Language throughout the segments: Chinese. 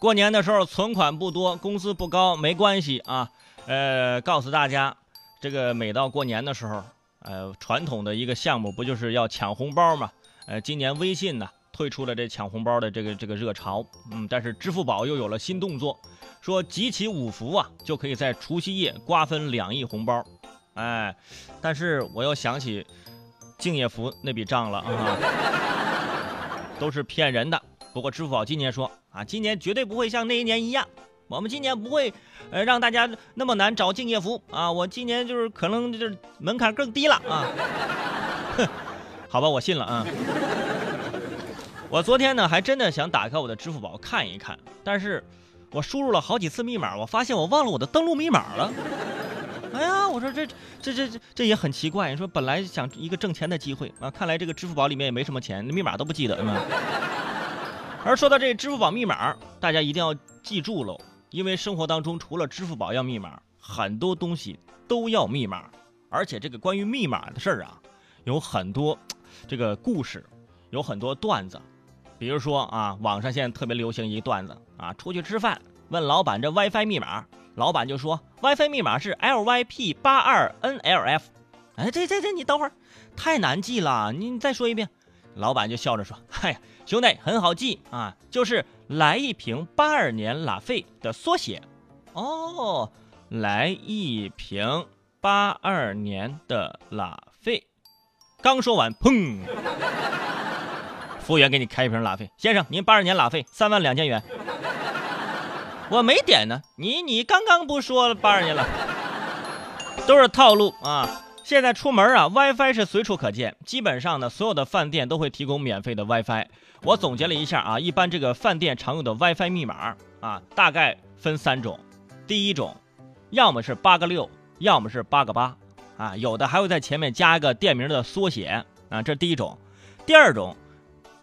过年的时候存款不多，工资不高，没关系啊。呃，告诉大家，这个每到过年的时候，呃，传统的一个项目不就是要抢红包吗？呃，今年微信呢推出了这抢红包的这个这个热潮，嗯，但是支付宝又有了新动作，说集齐五福啊，就可以在除夕夜瓜分两亿红包。哎，但是我又想起敬业福那笔账了啊，都是骗人的。不过支付宝今年说啊，今年绝对不会像那一年一样，我们今年不会呃让大家那么难找敬业福啊，我今年就是可能就是门槛更低了啊。哼，好吧，我信了啊。我昨天呢还真的想打开我的支付宝看一看，但是我输入了好几次密码，我发现我忘了我的登录密码了。哎呀，我说这这这这这也很奇怪。你说本来想一个挣钱的机会啊，看来这个支付宝里面也没什么钱，密码都不记得，嗯？而说到这支付宝密码，大家一定要记住喽，因为生活当中除了支付宝要密码，很多东西都要密码。而且这个关于密码的事儿啊，有很多这个故事，有很多段子。比如说啊，网上现在特别流行一段子啊，出去吃饭问老板这 WiFi 密码。老板就说：“WiFi 密码是 LYP 八二 NLF。”哎，这这这，你等会儿，太难记了，你再说一遍。老板就笑着说：“嗨，兄弟，很好记啊，就是来一瓶八二年拉菲的缩写。”哦，来一瓶八二年的拉菲。刚说完，砰！服务员给你开一瓶拉菲，先生，您八二年拉菲三万两千元。我没点呢，你你刚刚不说了八二年了，都是套路啊！现在出门啊，WiFi 是随处可见，基本上呢，所有的饭店都会提供免费的 WiFi。我总结了一下啊，一般这个饭店常用的 WiFi 密码啊，大概分三种。第一种，要么是八个六，要么是八个八啊，有的还会在前面加一个店名的缩写啊，这是第一种。第二种。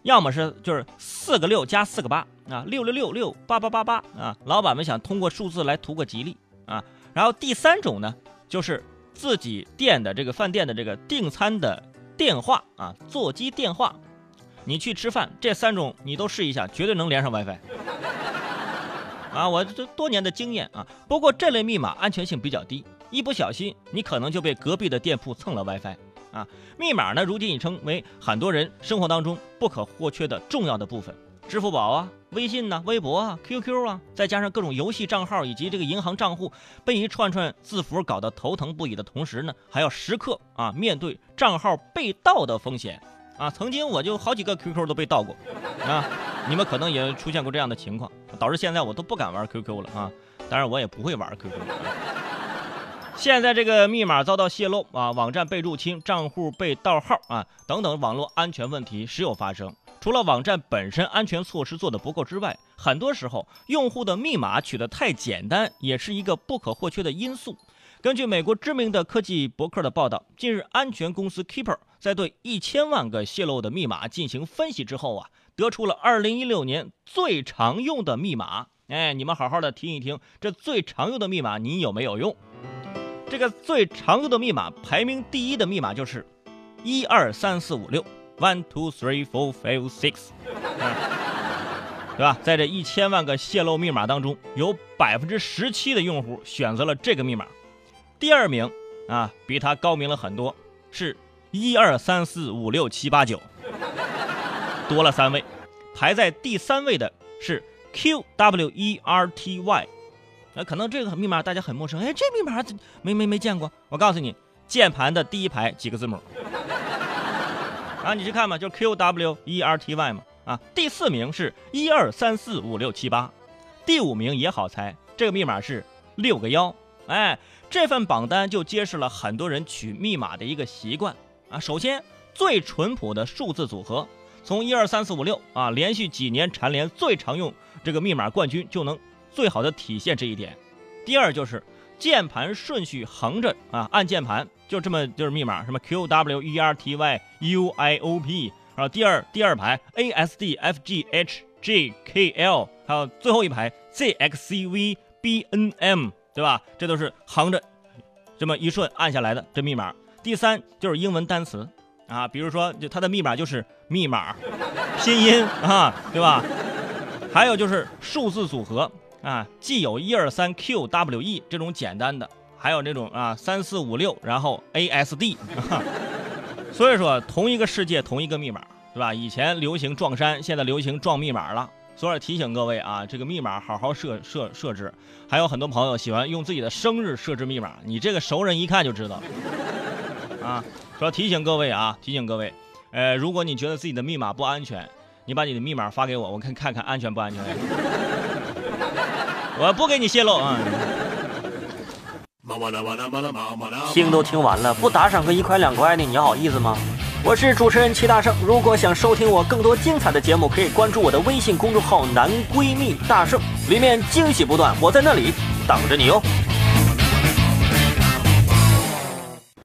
要么是就是四个六加四个八啊，六六六六八八八八啊，老板们想通过数字来图个吉利啊。然后第三种呢，就是自己店的这个饭店的这个订餐的电话啊，座机电话，你去吃饭，这三种你都试一下，绝对能连上 WiFi 啊。我这多年的经验啊，不过这类密码安全性比较低，一不小心你可能就被隔壁的店铺蹭了 WiFi。啊，密码呢，如今已成为很多人生活当中不可或缺的重要的部分。支付宝啊、微信呐、微博啊、QQ 啊，再加上各种游戏账号以及这个银行账户，被一串串字符搞得头疼不已的同时呢，还要时刻啊面对账号被盗的风险。啊，曾经我就好几个 QQ 都被盗过。啊，你们可能也出现过这样的情况，导致现在我都不敢玩 QQ 了啊。当然，我也不会玩 QQ。现在这个密码遭到泄露啊，网站被入侵，账户被盗号啊，等等网络安全问题时有发生。除了网站本身安全措施做得不够之外，很多时候用户的密码取得太简单，也是一个不可或缺的因素。根据美国知名的科技博客的报道，近日安全公司 Keeper 在对一千万个泄露的密码进行分析之后啊，得出了二零一六年最常用的密码。哎，你们好好的听一听，这最常用的密码你有没有用？这个最常用的密码排名第一的密码就是一二三四五六，one two three four five six，对吧？在这一千万个泄露密码当中，有百分之十七的用户选择了这个密码。第二名啊，比他高明了很多，是一二三四五六七八九，多了三位。排在第三位的是 Q W E R T Y。那可能这个密码大家很陌生，哎，这密码没没没见过。我告诉你，键盘的第一排几个字母，啊，你去看嘛，就是 Q W E R T Y 嘛。啊，第四名是一二三四五六七八，第五名也好猜，这个密码是六个幺。哎，这份榜单就揭示了很多人取密码的一个习惯啊。首先，最淳朴的数字组合，从一二三四五六啊，连续几年蝉联最常用这个密码冠军就能。最好的体现这一点。第二就是键盘顺序横着啊，按键盘就这么就是密码，什么 Q W E R T Y U I O P，然后第二第二排 A S D F G H J K L，还有最后一排 Z X C V B N M，对吧？这都是横着这么一顺按下来的这密码。第三就是英文单词啊，比如说就它的密码就是密码，拼音啊，对吧？还有就是数字组合啊，既有一二三 QWE 这种简单的，还有这种啊三四五六，然后 ASD。所以说，同一个世界，同一个密码，对吧？以前流行撞衫，现在流行撞密码了。所以提醒各位啊，这个密码好好设设设置。还有很多朋友喜欢用自己的生日设置密码，你这个熟人一看就知道了 啊。说提醒各位啊，提醒各位，呃，如果你觉得自己的密码不安全，你把你的密码发给我，我看看看安全不安全。我不给你泄露啊。听都听完了，不打赏个一块两块的，你好意思吗？我是主持人齐大圣，如果想收听我更多精彩的节目，可以关注我的微信公众号“男闺蜜大圣”，里面惊喜不断，我在那里等着你哦。